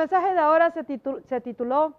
mensaje de ahora se, tituló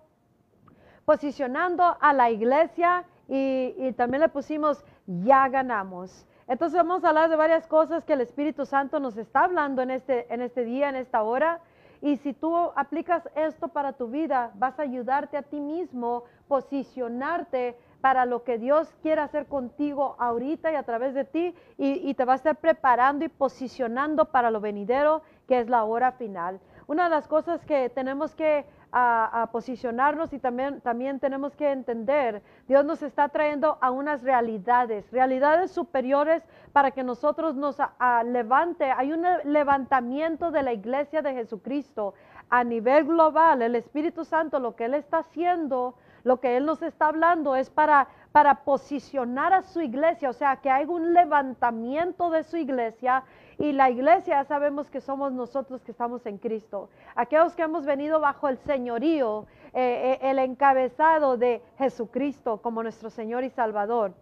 Posicionando a la iglesia y, también le pusimos Ya ganamos. Entonces vamos a hablar de varias cosas que el Espíritu Santo nos está hablando en este, en este día, en esta hora. Y si tú aplicas esto para tu vida, vas a ayudarte a ti mismo, posicionarte para lo que Dios quiere hacer contigo ahorita y a través de ti y, te va a estar preparando y posicionando para lo venidero, que es la hora final. Una de las cosas que tenemos que a, posicionarnos y también, también tenemos que entender, Dios nos está trayendo a unas realidades, realidades superiores para que nosotros nos levante. Hay un levantamiento de la iglesia de Jesucristo a nivel global. El Espíritu Santo, lo que Él está haciendo, lo que Él nos está hablando es para, para posicionar a su iglesia, o sea, que hay un levantamiento de su iglesia y la iglesia sabemos que somos nosotros que estamos en Cristo. Aquellos que hemos venido bajo el señorío, eh, eh, el encabezado de Jesucristo como nuestro Señor y Salvador.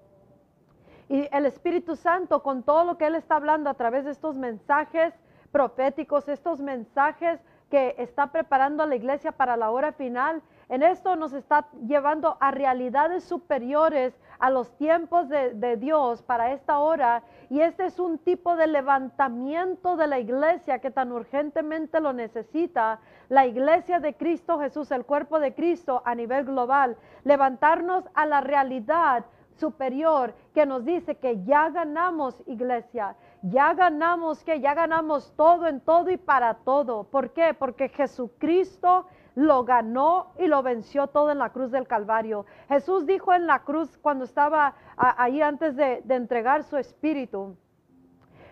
Y el Espíritu Santo, con todo lo que Él está hablando a través de estos mensajes proféticos, estos mensajes que está preparando a la iglesia para la hora final, en esto nos está llevando a realidades superiores a los tiempos de, Dios para esta hora. Y este es un tipo de levantamiento de la iglesia que tan urgentemente lo necesita. La iglesia de Cristo Jesús, el cuerpo de Cristo a nivel global. Levantarnos a la realidad superior que nos dice que ya ganamos iglesia, ya ganamos que ya ganamos todo en todo y para todo. ¿Por qué? Porque Jesucristo lo ganó y lo venció todo en la cruz del Calvario. Jesús dijo en la cruz cuando estaba ahí antes de, entregar su espíritu.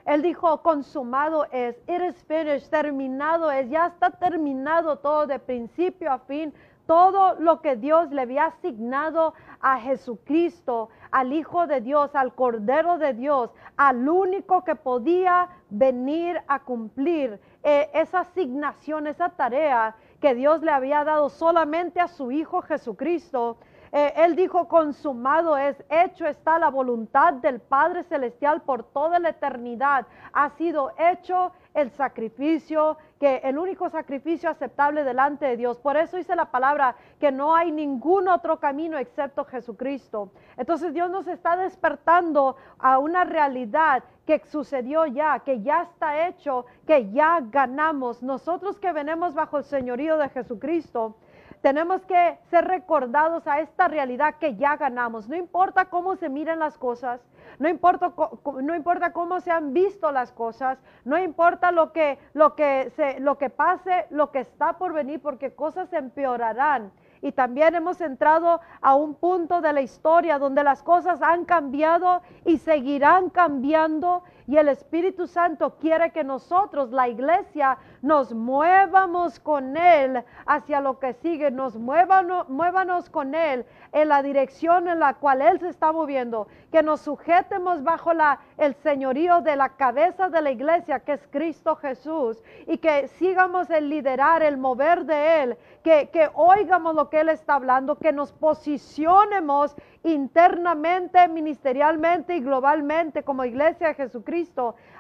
Él dijo, consumado es, it is finished, terminado es, ya está terminado todo de principio a fin. Todo lo que Dios le había asignado a Jesucristo, al Hijo de Dios, al Cordero de Dios, al único que podía venir a cumplir eh, esa asignación, esa tarea que Dios le había dado solamente a su Hijo Jesucristo. Eh, él dijo, consumado es, hecho está la voluntad del Padre Celestial por toda la eternidad. Ha sido hecho el sacrificio, que el único sacrificio aceptable delante de Dios. Por eso dice la palabra que no hay ningún otro camino excepto Jesucristo. Entonces Dios nos está despertando a una realidad que sucedió ya, que ya está hecho, que ya ganamos. Nosotros que venimos bajo el señorío de Jesucristo, tenemos que ser recordados a esta realidad que ya ganamos. No importa cómo se miren las cosas, no importa, cómo se han visto las cosas, no importa lo que, lo, que se, lo que pase, lo que está por venir, porque cosas empeorarán. Y también hemos entrado a un punto de la historia donde las cosas han cambiado y seguirán cambiando y el Espíritu Santo quiere que nosotros, la iglesia, nos muevamos con Él hacia lo que sigue, nos muévanos, muévanos con Él en la dirección en la cual Él se está moviendo, que nos sujetemos bajo la, el señorío de la cabeza de la iglesia, que es Cristo Jesús, y que sigamos el liderar, el mover de Él, que, que oigamos lo que Él está hablando, que nos posicionemos internamente, ministerialmente y globalmente como iglesia de Jesucristo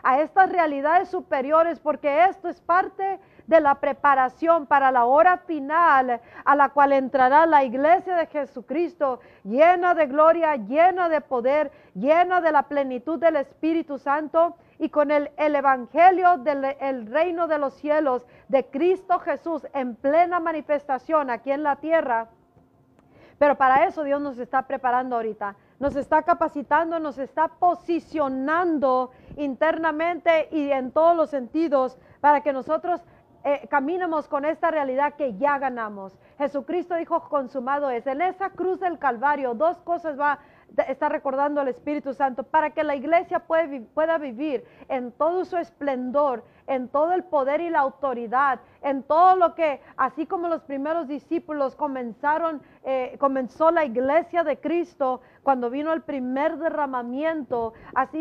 a estas realidades superiores, porque esto es parte de la preparación para la hora final a la cual entrará la iglesia de Jesucristo llena de gloria, llena de poder, llena de la plenitud del Espíritu Santo y con el, el evangelio del reino de los cielos de Cristo Jesús en plena manifestación aquí en la tierra pero para eso Dios nos está preparando ahorita. Nos está capacitando, nos está posicionando internamente y en todos los sentidos para que nosotros eh, caminemos con esta realidad que ya ganamos. Jesucristo dijo, consumado es. En esa cruz del Calvario, dos cosas va está recordando el Espíritu Santo para que la iglesia pueda vivir en todo su esplendor, en todo el poder y la autoridad, en todo lo que, así como los primeros discípulos comenzaron, eh, comenzó la iglesia de Cristo cuando vino el primer derramamiento,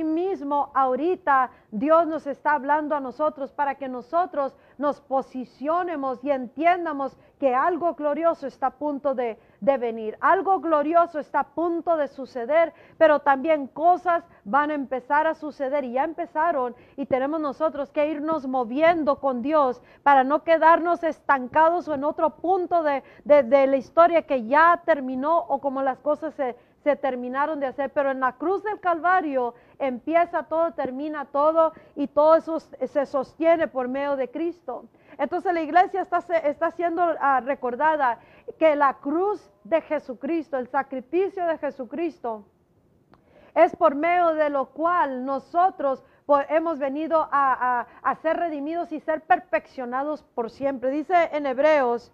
mismo ahorita Dios nos está hablando a nosotros para que nosotros nos posicionemos y entiendamos que algo glorioso está a punto de, de venir, algo glorioso está a punto de suceder, pero también cosas van a empezar a suceder y ya empezaron. Y tenemos nosotros que irnos moviendo con Dios, para no quedarnos estancados o en otro punto de, de la historia que ya terminó o como las cosas se, se terminaron de hacer, pero en la cruz del Calvario empieza todo, termina todo y todo eso se sostiene por medio de Cristo. Entonces la iglesia está, está siendo ah, recordada que la cruz de Jesucristo, el sacrificio de Jesucristo, es por medio de lo cual nosotros hemos venido a, a, ser redimidos y ser perfeccionados por siempre. Dice en Hebreos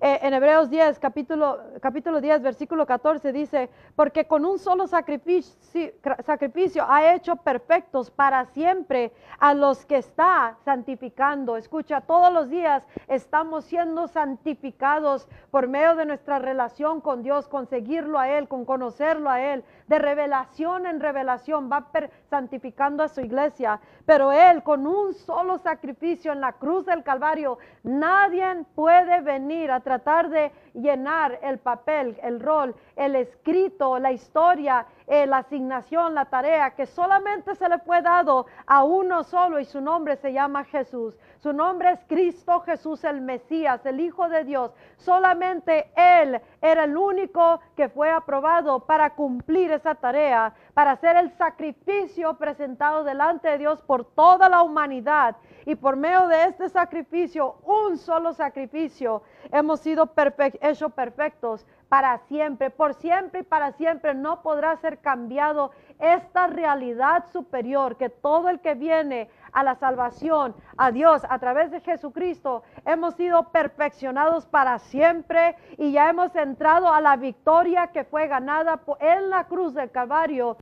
eh, en Hebreos 10, capítulo, capítulo 10, versículo 14 dice, porque con un solo sacrificio, ha hecho perfectos para siempre a los que está santificando. Escucha, todos los días estamos siendo santificados por medio de nuestra relación con Dios, con seguirlo a Él, con conocerlo a Él. De revelación en revelación va santificando a su iglesia. Pero Él con un solo sacrificio en la cruz del Calvario, nadie puede venir a tratar de llenar el papel, el rol, el escrito, la historia, eh, la asignación, la tarea que solamente se le fue dado a uno solo y su nombre se llama Jesús. Su nombre es Cristo Jesús el Mesías, el Hijo de Dios. Solamente Él era el único que fue aprobado para cumplir esa tarea, para hacer el sacrificio presentado delante de Dios por toda la humanidad. Y por medio de este sacrificio, un solo sacrificio, hemos sido hechos perfectos para siempre, por siempre y para siempre no podrá ser cambiado esta realidad superior que todo el que viene a la salvación, a Dios a través de Jesucristo, hemos sido perfeccionados para siempre y ya hemos entrado a la victoria que fue ganada en la cruz del Calvario,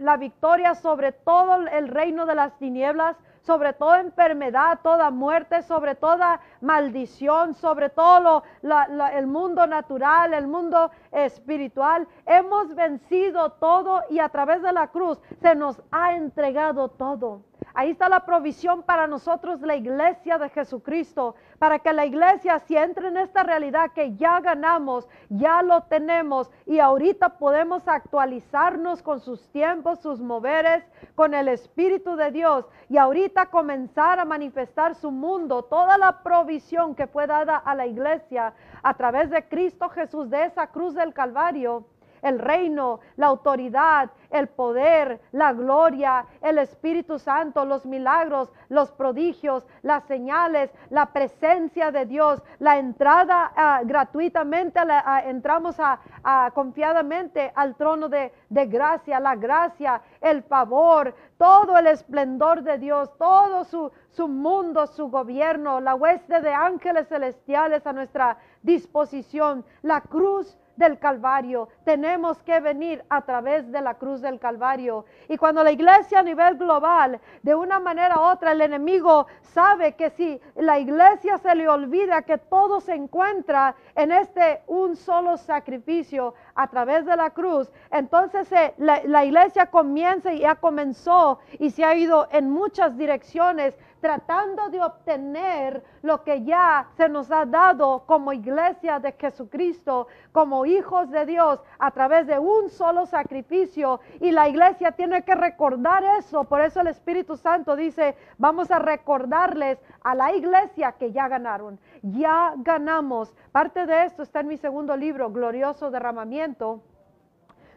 la victoria sobre todo el reino de las tinieblas, sobre toda enfermedad, toda muerte, sobre toda maldición, sobre todo el mundo natural, el mundo espiritual. Hemos vencido todo y a través de la cruz se nos ha entregado todo. Ahí está la provisión para nosotros, la iglesia de Jesucristo, para que la iglesia si entre en esta realidad que ya ganamos, ya lo tenemos y ahorita podemos actualizarnos con sus tiempos, sus moveres, con el Espíritu de Dios y ahorita comenzar a manifestar su mundo, toda la provisión que fue dada a la iglesia a través de Cristo Jesús, de esa cruz del Calvario el reino, la autoridad, el poder, la gloria, el Espíritu Santo, los milagros, los prodigios, las señales, la presencia de Dios, la entrada ah, gratuitamente, entramos a, confiadamente al trono de, gracia, la gracia, el favor, todo el esplendor de Dios, todo su, su mundo, su gobierno, la hueste de ángeles celestiales a nuestra disposición, la cruz del Calvario. Tenemos que venir a través de la cruz del Calvario. Y cuando la iglesia a nivel global, de una manera u otra, el enemigo sabe que si la iglesia se le olvida que todo se encuentra en este un solo sacrificio a través de la cruz, entonces eh, la, la iglesia comienza y ya comenzó y se ha ido en muchas direcciones tratando de obtener lo que ya se nos ha dado como iglesia de Jesucristo, como hijos de Dios, a través de un solo sacrificio. Y la iglesia tiene que recordar eso. Por eso el Espíritu Santo dice, vamos a recordarles a la iglesia que ya ganaron. Ya ganamos. Parte de esto está en mi segundo libro, Glorioso Derramamiento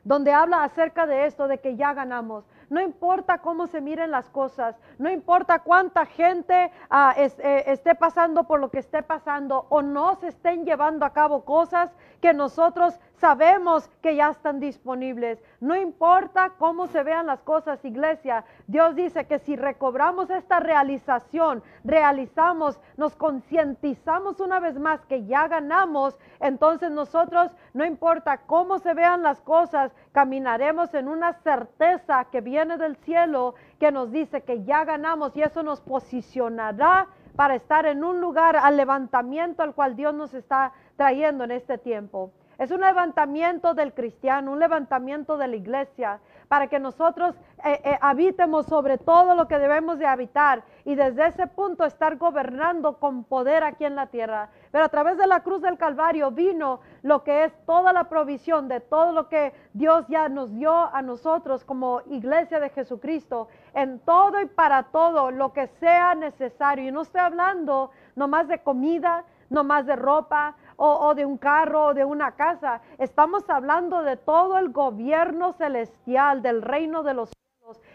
donde habla acerca de esto, de que ya ganamos. No importa cómo se miren las cosas, no importa cuánta gente ah, eh, esté pasando por lo que esté pasando o no se estén llevando a cabo cosas que nosotros sabemos que ya están disponibles. No importa cómo se vean las cosas, iglesia. Dios dice que si recobramos esta realización, realizamos, nos concientizamos una vez más que ya ganamos, entonces nosotros, no importa cómo se vean las cosas, caminaremos en una certeza que viene del cielo, que nos dice que ya ganamos y eso nos posicionará para estar en un lugar al levantamiento al cual Dios nos está trayendo en este tiempo. Es un levantamiento del cristiano, un levantamiento de la iglesia, para que nosotros eh, eh, habitemos sobre todo lo que debemos de habitar y desde ese punto estar gobernando con poder aquí en la tierra. pero a través de la cruz del Calvario vino lo que es toda la provisión de todo lo que Dios ya nos dio a nosotros como iglesia de Jesucristo, en todo y para todo lo que sea necesario. Y no estoy hablando nomás de comida, nomás de ropa, o, de un carro o de una casa. Estamos hablando de todo el gobierno celestial, del reino de los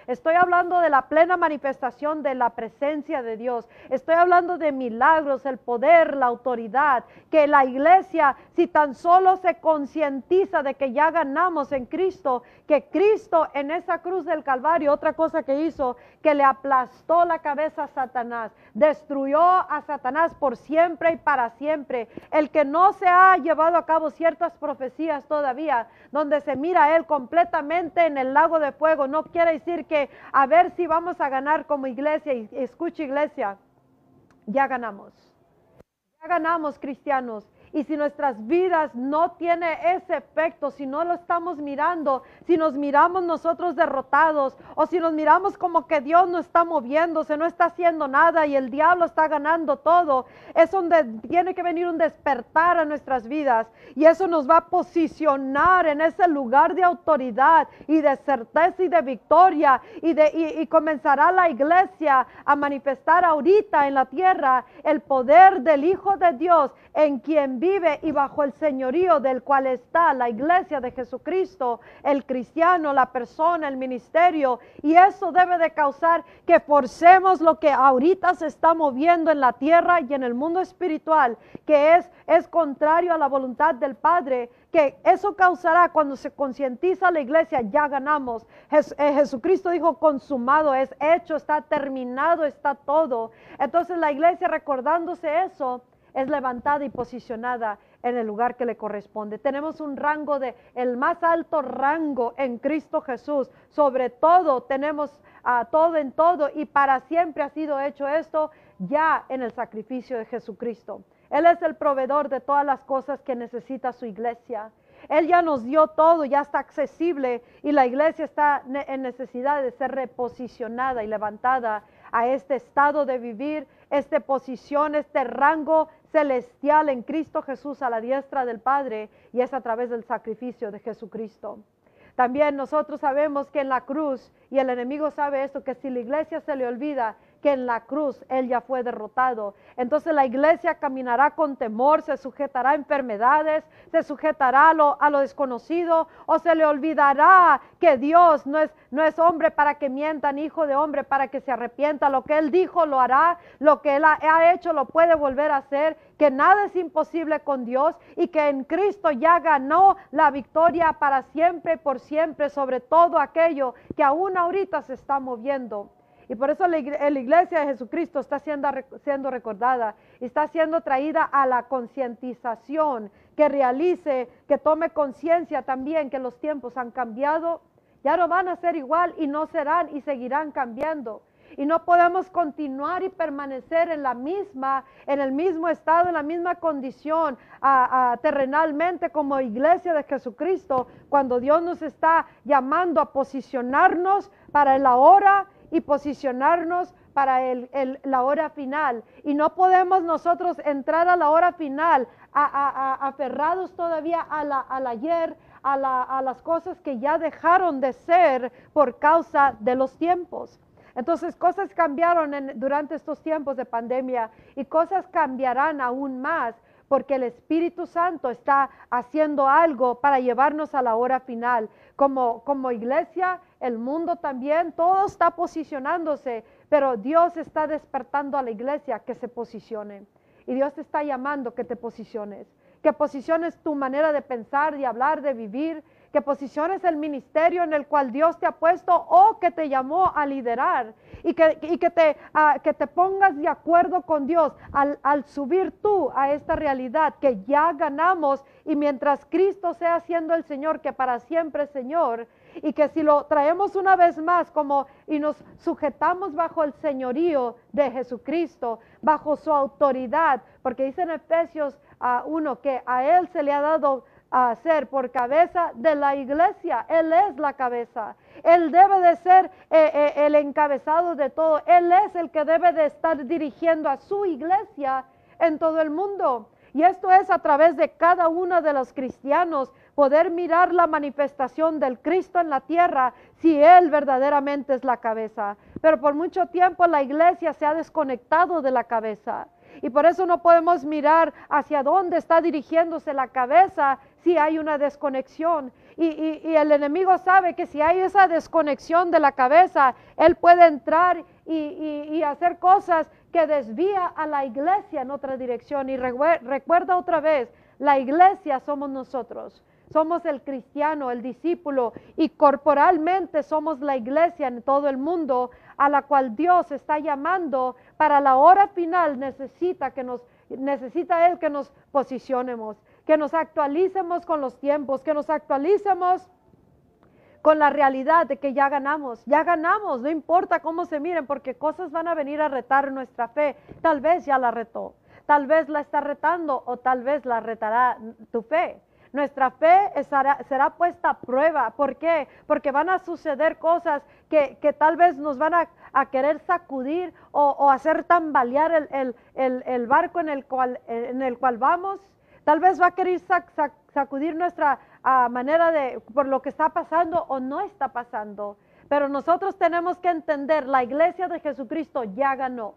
Estoy hablando de la plena manifestación de la presencia de Dios. Estoy hablando de milagros, el poder, la autoridad. Que la iglesia, si tan solo se concientiza de que ya ganamos en Cristo, que Cristo en esa cruz del Calvario, otra cosa que hizo, que le aplastó la cabeza a Satanás, destruyó a Satanás por siempre y para siempre. El que no se ha llevado a cabo ciertas profecías todavía, donde se mira a él completamente en el lago de fuego, no quiere decir que a ver si vamos a ganar como iglesia. Y escucha iglesia, ya ganamos. Ya ganamos cristianos. Y si nuestras vidas no tiene ese efecto, si no lo estamos mirando, si nos miramos nosotros derrotados o si nos miramos como que Dios no está moviéndose, no está haciendo nada y el diablo está ganando todo, es donde tiene que venir un despertar a nuestras vidas. Y eso nos va a posicionar en ese lugar de autoridad y de certeza y de victoria y, de, y comenzará la iglesia a manifestar ahorita en la tierra el poder del Hijo de Dios en quien vive y bajo el señorío del cual está la iglesia de Jesucristo, el cristiano, la persona, el ministerio. Y eso debe de causar que forcemos lo que ahorita se está moviendo en la tierra y en el mundo espiritual, que es, es contrario a la voluntad del Padre, que eso causará cuando se concientiza la iglesia, ya ganamos. Eh, Jesucristo dijo, consumado es hecho, está terminado, está todo. Entonces la iglesia recordándose eso, es levantada y posicionada en el lugar que le corresponde. Tenemos un rango de, el más alto rango en Cristo Jesús. Sobre todo tenemos a todo en todo y para siempre ha sido hecho esto ya en el sacrificio de Jesucristo. Él es el proveedor de todas las cosas que necesita su iglesia. Él ya nos dio todo, ya está accesible y la iglesia está en necesidad de ser reposicionada y levantada a este estado de vivir, esta posición, este rango celestial en Cristo Jesús a la diestra del Padre y es a través del sacrificio de Jesucristo. También nosotros sabemos que en la cruz, y el enemigo sabe esto, que si la iglesia se le olvida que en la cruz Él ya fue derrotado. Entonces la iglesia caminará con temor, se sujetará a enfermedades, se sujetará a lo, a lo desconocido o se le olvidará que Dios no es, no es hombre para que mientan, hijo de hombre para que se arrepienta. Lo que Él dijo lo hará, lo que Él ha, ha hecho lo puede volver a hacer, que nada es imposible con Dios y que en Cristo ya ganó la victoria para siempre y por siempre sobre todo aquello que aún ahorita se está moviendo. Y por eso la iglesia de Jesucristo está siendo, siendo recordada está siendo traída a la concientización, que realice, que tome conciencia también que los tiempos han cambiado, ya no van a ser igual y no serán y seguirán cambiando. Y no podemos continuar y permanecer en la misma, en el mismo estado, en la misma condición terrenalmente como iglesia de Jesucristo, cuando Dios nos está llamando a posicionarnos para la hora y posicionarnos para la hora final. Y no podemos nosotros entrar a la hora final aferrados todavía a la, al ayer, a, las cosas que ya dejaron de ser por causa de los tiempos. Entonces cosas cambiaron durante estos tiempos de pandemia y cosas cambiarán aún más porque el Espíritu Santo está haciendo algo para llevarnos a la hora final. Como, como iglesia, el mundo también, todo está posicionándose, pero Dios está despertando a la iglesia que se posicione. Y Dios te está llamando que te posiciones, que posiciones tu manera de pensar, de hablar, de vivir, que posiciones el ministerio en el cual Dios te ha puesto o que te llamó a liderar y que, ah, te pongas de acuerdo con Dios al, al subir tú a esta realidad que ya ganamos y mientras Cristo sea siendo el Señor, que para siempre Señor, y que si lo traemos una vez más como y nos sujetamos bajo el señorío de Jesucristo, bajo su autoridad, porque dice en Efesios a ah, 1 que a Él se le ha dado a ser por cabeza de la iglesia. Él es la cabeza. Él debe de ser eh, eh, el encabezado de todo. Él es el que debe de estar dirigiendo a su iglesia en todo el mundo. Y esto es a través de cada uno de los cristianos poder mirar la manifestación del Cristo en la tierra si Él verdaderamente es la cabeza. Pero por mucho tiempo la iglesia se ha desconectado de la cabeza. Y por eso no podemos mirar hacia dónde está dirigiéndose la cabeza si hay una desconexión. Y, el enemigo sabe que si hay esa desconexión de la cabeza, él puede entrar y, hacer cosas que desvía a la iglesia en otra dirección. Y recuerda otra vez, la iglesia somos nosotros. Somos el cristiano, el discípulo y corporalmente somos la iglesia en todo el mundo a la cual Dios está llamando para la hora final necesita que nos necesita él que nos posicionemos, que nos actualicemos con los tiempos, que nos actualicemos con la realidad de que ya ganamos, ya ganamos, no importa cómo se miren, porque cosas van a venir a retar nuestra fe. Tal vez ya la retó, tal vez la está retando o tal vez la retará tu fe. Nuestra fe será puesta a prueba. ¿Por qué? Porque van a suceder cosas que, tal vez nos van a, querer sacudir o, hacer tambalear el, barco en el, cual, en el cual vamos. Tal vez va a querer sacudir nuestra ah, manera de, por lo que está pasando o no está pasando. Pero nosotros tenemos que entender, la iglesia de Jesucristo ya ganó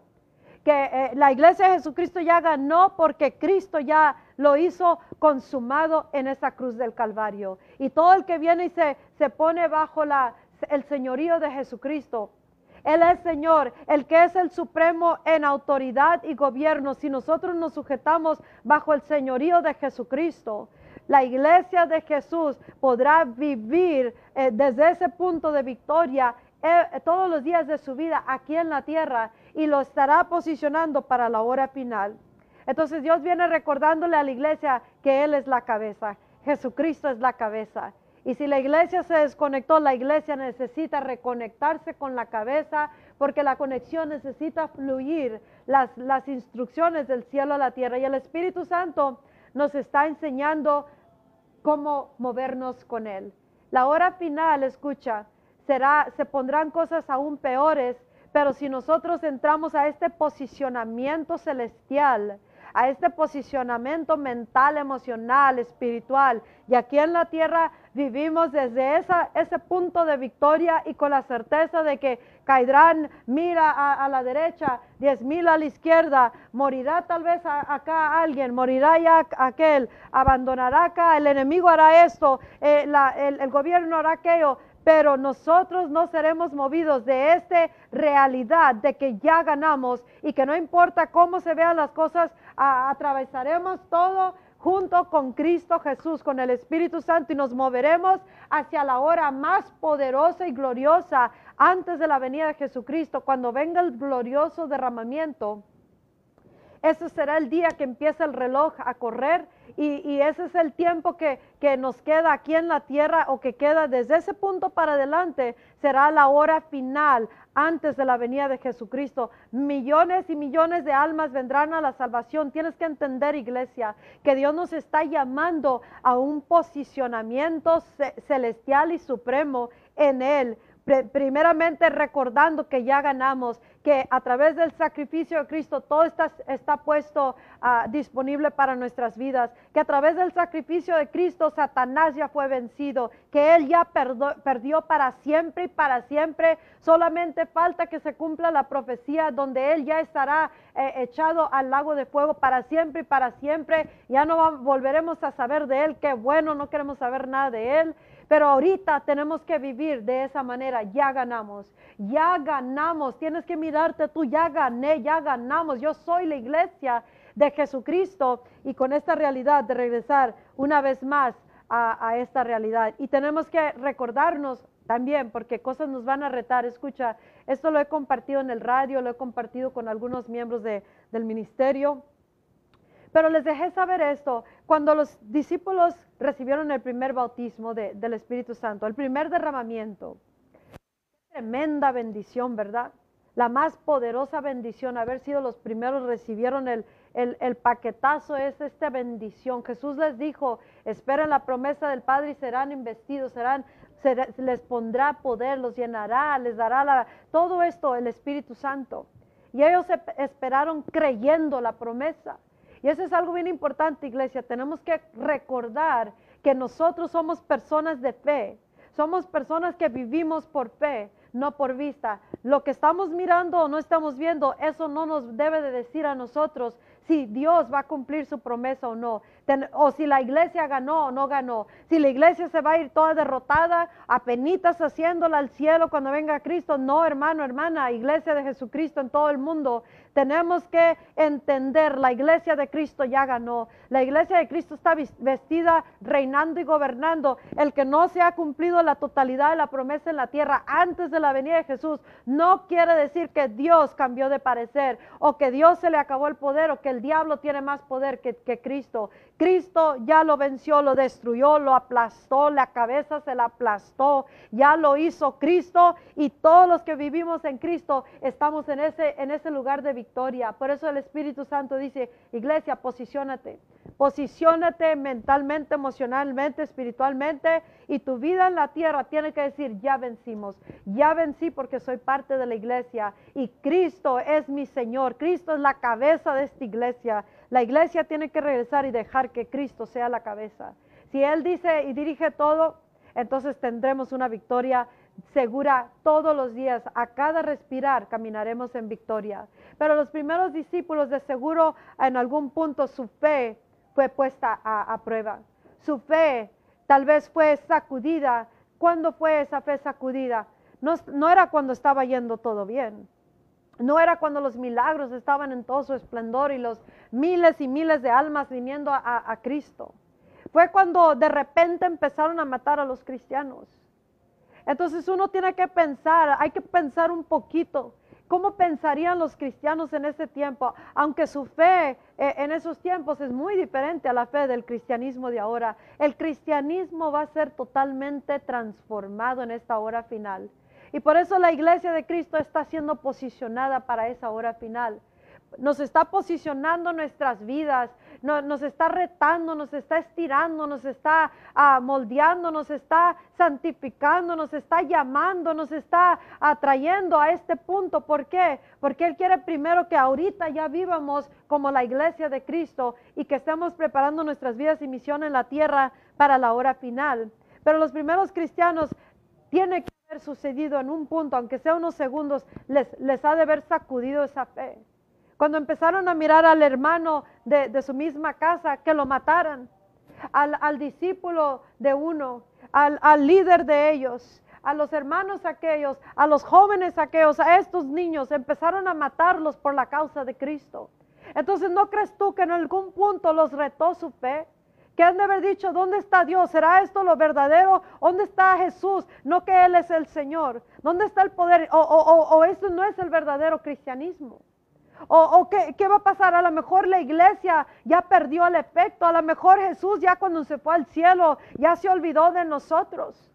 que eh, la iglesia de Jesucristo ya ganó porque Cristo ya lo hizo consumado en esa cruz del Calvario. Y todo el que viene y se, se pone bajo la, el señorío de Jesucristo, él es Señor, el que es el supremo en autoridad y gobierno. Si nosotros nos sujetamos bajo el señorío de Jesucristo, la iglesia de Jesús podrá vivir eh, desde ese punto de victoria eh, todos los días de su vida aquí en la tierra y lo estará posicionando para la hora final. Entonces Dios viene recordándole a la iglesia que Él es la cabeza, Jesucristo es la cabeza. Y si la iglesia se desconectó, la iglesia necesita reconectarse con la cabeza porque la conexión necesita fluir las, las instrucciones del cielo a la tierra. Y el Espíritu Santo nos está enseñando cómo movernos con Él. La hora final, escucha, será, se pondrán cosas aún peores pero si nosotros entramos a este posicionamiento celestial, a este posicionamiento mental, emocional, espiritual, y aquí en la tierra vivimos desde esa, ese punto de victoria y con la certeza de que caerán, mira a, la derecha, diez mil a la izquierda, morirá tal vez acá alguien, morirá ya aquel, abandonará acá, el enemigo hará esto, eh, el, el gobierno hará aquello pero nosotros no seremos movidos de esta realidad de que ya ganamos y que no importa cómo se vean las cosas, atravesaremos todo junto con Cristo Jesús, con el Espíritu Santo y nos moveremos hacia la hora más poderosa y gloriosa antes de la venida de Jesucristo, cuando venga el glorioso derramamiento. Ese será el día que empieza el reloj a correr y, ese es el tiempo que, que, nos queda aquí en la tierra o que queda desde ese punto para adelante, será la hora final antes de la venida de Jesucristo. Millones y millones de almas vendrán a la salvación. Tienes que entender, iglesia, que Dios nos está llamando a un posicionamiento celestial y supremo en Él primeramente recordando que ya ganamos, que a través del sacrificio de Cristo todo está, está puesto ah, disponible para nuestras vidas, que a través del sacrificio de Cristo Satanás ya fue vencido, que Él ya perdió para siempre y para siempre. Solamente falta que se cumpla la profecía donde Él ya estará eh, echado al lago de fuego para siempre y para siempre. Ya no volveremos a saber de Él, qué bueno, no queremos saber nada de Él. Pero ahorita tenemos que vivir de esa manera. Ya ganamos, ya ganamos. Tienes que mirarte tú, ya gané, ya ganamos. Yo soy la iglesia de Jesucristo y con esta realidad de regresar una vez más a, esta realidad. Y tenemos que recordarnos también, porque cosas nos van a retar. Escucha, esto lo he compartido en el radio, lo he compartido con algunos miembros del ministerio. Pero les dejé saber esto, cuando los discípulos recibieron el primer bautismo del Espíritu Santo, el primer derramamiento, tremenda bendición, ¿verdad? La más poderosa bendición, haber sido los primeros, recibieron el, el, paquetazo, es esta bendición. Jesús les dijo, esperen la promesa del Padre y serán investidos, serán, les pondrá poder, los llenará, les dará la, todo esto el Espíritu Santo. Y ellos esperaron creyendo la promesa. Y eso es algo bien importante, iglesia. Tenemos que recordar que nosotros somos personas de fe. Somos personas que vivimos por fe, no por vista. Lo que estamos mirando o no estamos viendo, eso no nos debe de decir a nosotros si Dios va a cumplir su promesa o no o si la iglesia ganó o no ganó, si la iglesia se va a ir toda derrotada, apenitas haciéndola al cielo cuando venga Cristo. No, hermano, hermana, iglesia de Jesucristo en todo el mundo. Tenemos que entender, la iglesia de Cristo ya ganó. La iglesia de Cristo está vestida, reinando y gobernando. El que no se ha cumplido la totalidad de la promesa en la tierra antes de la venida de Jesús, no quiere decir que Dios cambió de parecer o que Dios se le acabó el poder o que el diablo tiene más poder que, que Cristo. Cristo ya lo venció, lo destruyó, lo aplastó, la cabeza se la aplastó, ya lo hizo Cristo y todos los que vivimos en Cristo estamos en ese, en ese lugar de victoria. Por eso el Espíritu Santo dice, iglesia, posiciónate, posiciónate mentalmente, emocionalmente, espiritualmente y tu vida en la tierra tiene que decir, ya vencimos, ya vencí porque soy parte de la iglesia y Cristo es mi Señor, Cristo es la cabeza de esta iglesia. La iglesia tiene que regresar y dejar que Cristo sea la cabeza. Si Él dice y dirige todo, entonces tendremos una victoria segura todos los días. A cada respirar caminaremos en victoria. Pero los primeros discípulos de seguro en algún punto su fe fue puesta a, prueba. Su fe tal vez fue sacudida. ¿Cuándo fue esa fe sacudida? No, era cuando estaba yendo todo bien. No era cuando los milagros estaban en todo su esplendor y los miles y miles de almas viniendo a, Cristo. Fue cuando de repente empezaron a matar a los cristianos. Entonces uno tiene que pensar, hay que pensar un poquito. ¿Cómo pensarían los cristianos en ese tiempo? Aunque su fe eh, en esos tiempos es muy diferente a la fe del cristianismo de ahora. El cristianismo va a ser totalmente transformado en esta hora final. Y por eso la iglesia de Cristo está siendo posicionada para esa hora final. Nos está posicionando nuestras vidas, nos está retando, nos está estirando, nos está ah, moldeando, nos está santificando, nos está llamando, nos está atrayendo a este punto. ¿Por qué? Porque Él quiere primero que ahorita ya vivamos como la iglesia de Cristo y que estemos preparando nuestras vidas y misión en la tierra para la hora final. Pero los primeros cristianos tienen sucedido en un punto, aunque sea unos segundos, les, les ha de haber sacudido esa fe. Cuando empezaron a mirar al hermano de, su misma casa, que lo mataran, al, discípulo de uno, al, al líder de ellos, a los hermanos aquellos, a los jóvenes aquellos, a estos niños, empezaron a matarlos por la causa de Cristo. Entonces, ¿no crees tú que en algún punto los retó su fe? Que han de haber dicho, ¿dónde está Dios? ¿Será esto lo verdadero? ¿Dónde está Jesús? No que Él es el Señor. ¿Dónde está el poder? O, o, esto no es el verdadero cristianismo. O, ¿qué, ¿qué, va a pasar? A lo mejor la iglesia ya perdió el efecto. A lo mejor Jesús ya cuando se fue al cielo ya se olvidó de nosotros.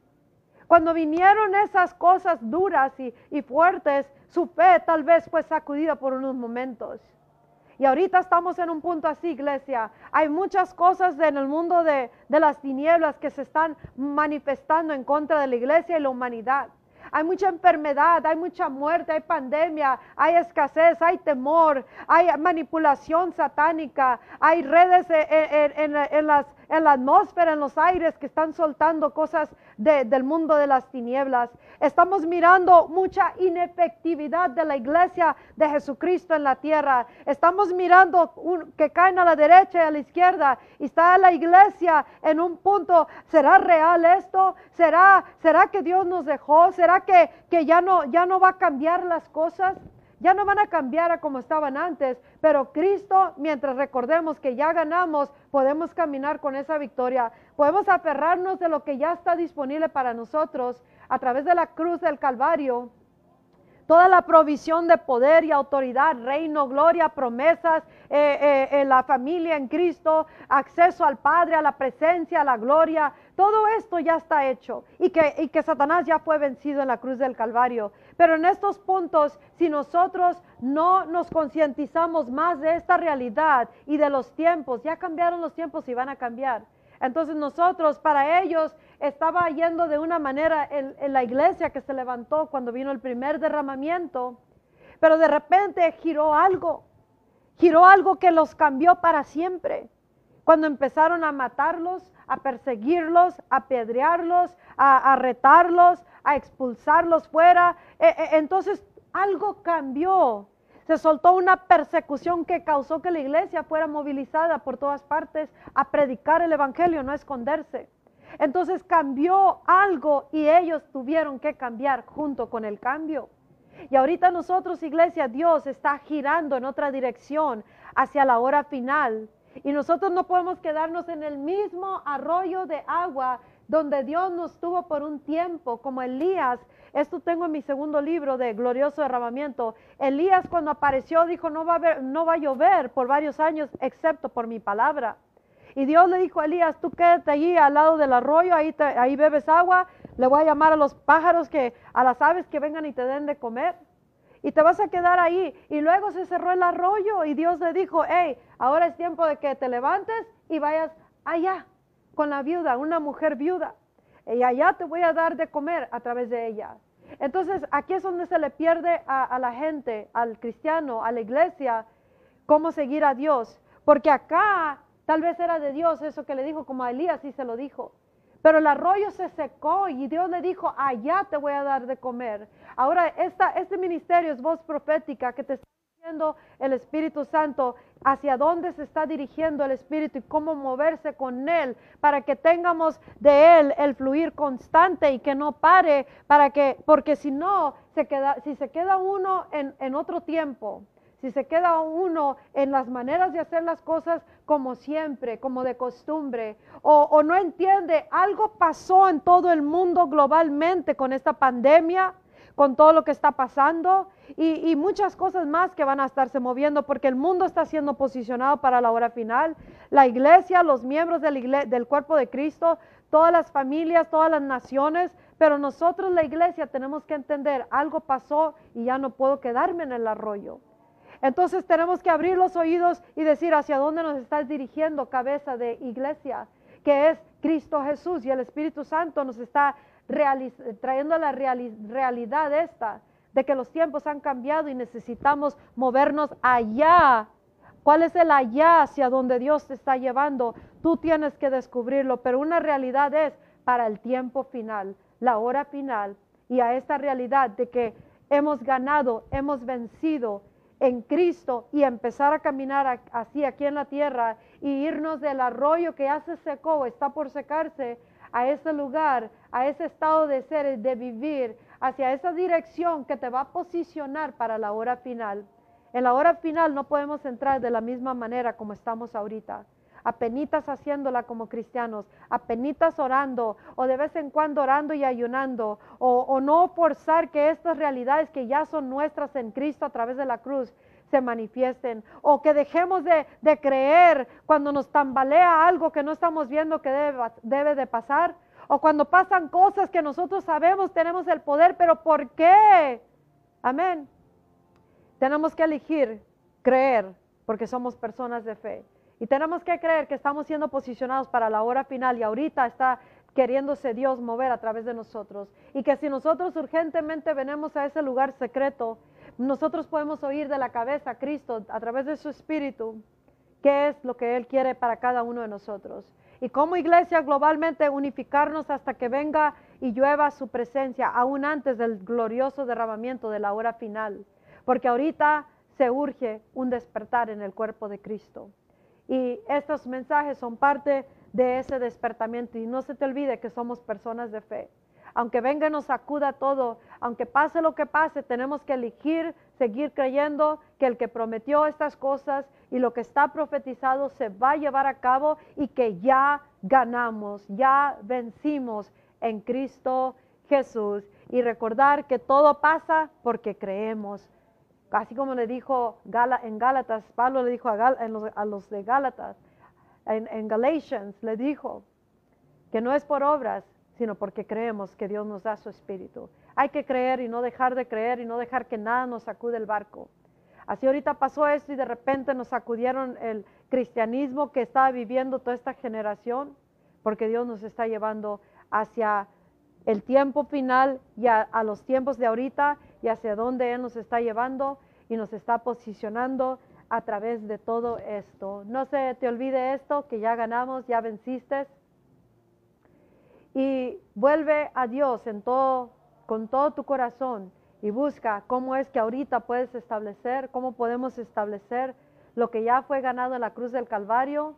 Cuando vinieron esas cosas duras y, y fuertes, su fe tal vez fue sacudida por unos momentos. Y ahorita estamos en un punto así, iglesia. Hay muchas cosas en el mundo de, de, las tinieblas que se están manifestando en contra de la iglesia y la humanidad. Hay mucha enfermedad, hay mucha muerte, hay pandemia, hay escasez, hay temor, hay manipulación satánica, hay redes en, en las en la atmósfera, en los aires que están soltando cosas del mundo de las tinieblas. Estamos mirando mucha inefectividad de la iglesia de Jesucristo en la tierra. Estamos mirando que caen a la derecha y a la izquierda y está la iglesia en un punto. ¿Será real esto? ¿Será, será que Dios nos dejó? ¿Será que, que ya, no, ya no va a cambiar las cosas? Ya no van a cambiar a como estaban antes, pero Cristo, mientras recordemos que ya ganamos, podemos caminar con esa victoria, podemos aferrarnos de lo que ya está disponible para nosotros a través de la cruz del Calvario. Toda la provisión de poder y autoridad, reino, gloria, promesas, eh, eh, la familia en Cristo, acceso al Padre, a la presencia, a la gloria, todo esto ya está hecho y que, Satanás ya fue vencido en la cruz del Calvario. Pero en estos puntos, si nosotros no nos concientizamos más de esta realidad y de los tiempos, ya cambiaron los tiempos y van a cambiar. Entonces nosotros, para ellos, estaba yendo de una manera en, la iglesia que se levantó cuando vino el primer derramamiento, pero de repente giró algo giró algo que los cambió para siempre. Cuando empezaron a matarlos, a perseguirlos, a pedrearlos, a, retarlos, a expulsarlos fuera. E, e, entonces algo cambió. Se soltó una persecución que causó que la iglesia fuera movilizada por todas partes a predicar el Evangelio, no a esconderse. Entonces cambió algo y ellos tuvieron que cambiar junto con el cambio. Y ahorita nosotros, iglesia, Dios está girando en otra dirección hacia la hora final. Y nosotros no podemos quedarnos en el mismo arroyo de agua donde Dios nos tuvo por un tiempo, como Elías. Esto tengo en mi segundo libro de glorioso derramamiento. Elías cuando apareció dijo, no va a, no va a llover por varios años, excepto por mi palabra. Y Dios le dijo a Elías, tú quédate allí al lado del arroyo, ahí, ahí bebes agua, le voy a llamar a los pájaros, que, a las aves que vengan y te den de comer. Y te vas a quedar ahí. Y luego se cerró el arroyo y Dios le dijo, hey, ahora es tiempo de que te levantes y vayas allá con la viuda, una mujer viuda. Y allá te voy a dar de comer a través de ella. Entonces, aquí es donde se le pierde a, la gente, al cristiano, a la iglesia, cómo seguir a Dios. Porque acá tal vez era de Dios eso que le dijo, como a Elías sí se lo dijo. Pero el arroyo se secó y Dios le dijo, allá te voy a dar de comer. Ahora, esta, este ministerio es voz profética que te está diciendo el Espíritu Santo hacia dónde se está dirigiendo el Espíritu y cómo moverse con Él para que tengamos de Él el fluir constante y que no pare, para que, porque si no, se queda, si se queda uno en, en otro tiempo, si se queda uno en las maneras de hacer las cosas como siempre, como de costumbre, o, no entiende, algo pasó en todo el mundo globalmente con esta pandemia, con todo lo que está pasando y, muchas cosas más que van a estarse moviendo porque el mundo está siendo posicionado para la hora final. La iglesia, los miembros del cuerpo de Cristo, todas las familias, todas las naciones, pero nosotros la iglesia tenemos que entender, algo pasó y ya no puedo quedarme en el arroyo. Entonces tenemos que abrir los oídos y decir hacia dónde nos estás dirigiendo, cabeza de iglesia, que es Cristo Jesús y el Espíritu Santo nos está trayendo la realidad esta, de que los tiempos han cambiado y necesitamos movernos allá. ¿Cuál es el allá hacia donde Dios te está llevando? Tú tienes que descubrirlo, pero una realidad es para el tiempo final, la hora final, y a esta realidad de que hemos ganado, hemos vencido en Cristo y empezar a caminar así aquí en la tierra y irnos del arroyo que ya se secó está por secarse a ese lugar, a ese estado de ser, de vivir, hacia esa dirección que te va a posicionar para la hora final. En la hora final no podemos entrar de la misma manera como estamos ahorita apenitas haciéndola como cristianos, apenitas orando o de vez en cuando orando y ayunando o, no forzar que estas realidades que ya son nuestras en Cristo a través de la cruz se manifiesten o que dejemos de, creer cuando nos tambalea algo que no estamos viendo que debe, debe de pasar o cuando pasan cosas que nosotros sabemos tenemos el poder, pero ¿por qué? Amén. Tenemos que elegir creer porque somos personas de fe. Y tenemos que creer que estamos siendo posicionados para la hora final y ahorita está queriéndose Dios mover a través de nosotros. Y que si nosotros urgentemente venimos a ese lugar secreto, nosotros podemos oír de la cabeza a Cristo a través de su espíritu qué es lo que Él quiere para cada uno de nosotros. Y como iglesia globalmente unificarnos hasta que venga y llueva su presencia, aún antes del glorioso derramamiento de la hora final. Porque ahorita se urge un despertar en el cuerpo de Cristo. Y estos mensajes son parte de ese despertamiento. Y no se te olvide que somos personas de fe. Aunque venga y nos sacuda todo, aunque pase lo que pase, tenemos que elegir seguir creyendo que el que prometió estas cosas y lo que está profetizado se va a llevar a cabo y que ya ganamos, ya vencimos en Cristo Jesús. Y recordar que todo pasa porque creemos Así como le dijo en Gálatas, Pablo le dijo a, los, de Gálatas, en, en Galatians le dijo que no es por obras, sino porque creemos que Dios nos da su espíritu. Hay que creer y no dejar de creer y no dejar que nada nos sacude el barco. Así ahorita pasó esto y de repente nos sacudieron el cristianismo que estaba viviendo toda esta generación, porque Dios nos está llevando hacia el tiempo final y a, los tiempos de ahorita y hacia dónde Él nos está llevando y nos está posicionando a través de todo esto. No se te olvide esto, que ya ganamos, ya venciste. Y vuelve a Dios en todo, con todo tu corazón y busca cómo es que ahorita puedes establecer, cómo podemos establecer lo que ya fue ganado en la cruz del Calvario,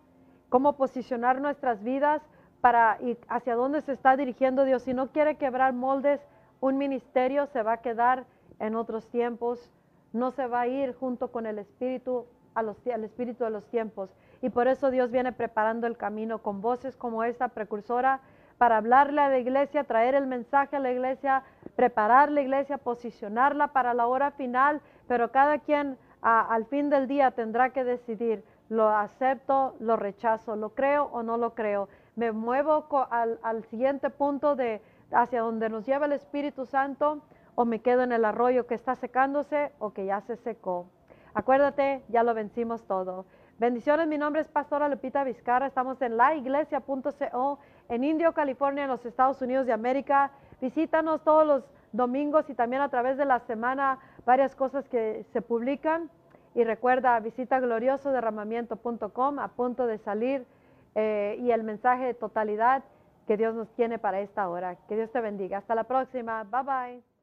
cómo posicionar nuestras vidas para y hacia dónde se está dirigiendo Dios. Si no quiere quebrar moldes, un ministerio se va a quedar en otros tiempos, no se va a ir junto con el Espíritu, a los, al Espíritu de los tiempos. Y por eso Dios viene preparando el camino con voces como esta precursora para hablarle a la iglesia, traer el mensaje a la iglesia, preparar la iglesia, posicionarla para la hora final, pero cada quien al fin del día tendrá que decidir, lo acepto, lo rechazo, lo creo o no lo creo. Me muevo al, al siguiente punto de hacia donde nos lleva el Espíritu Santo o me quedo en el arroyo que está secándose o que ya se secó. Acuérdate, ya lo vencimos todo. Bendiciones, mi nombre es Pastora Lupita Vizcarra, estamos en laiglesia.co en Indio, California, en los Estados Unidos de América. Visítanos todos los domingos y también a través de la semana varias cosas que se publican. Y recuerda, visita gloriosoderramamiento.com a punto de salir eh, y el mensaje de totalidad que Dios nos tiene para esta hora. Que Dios te bendiga. Hasta la próxima. Bye bye.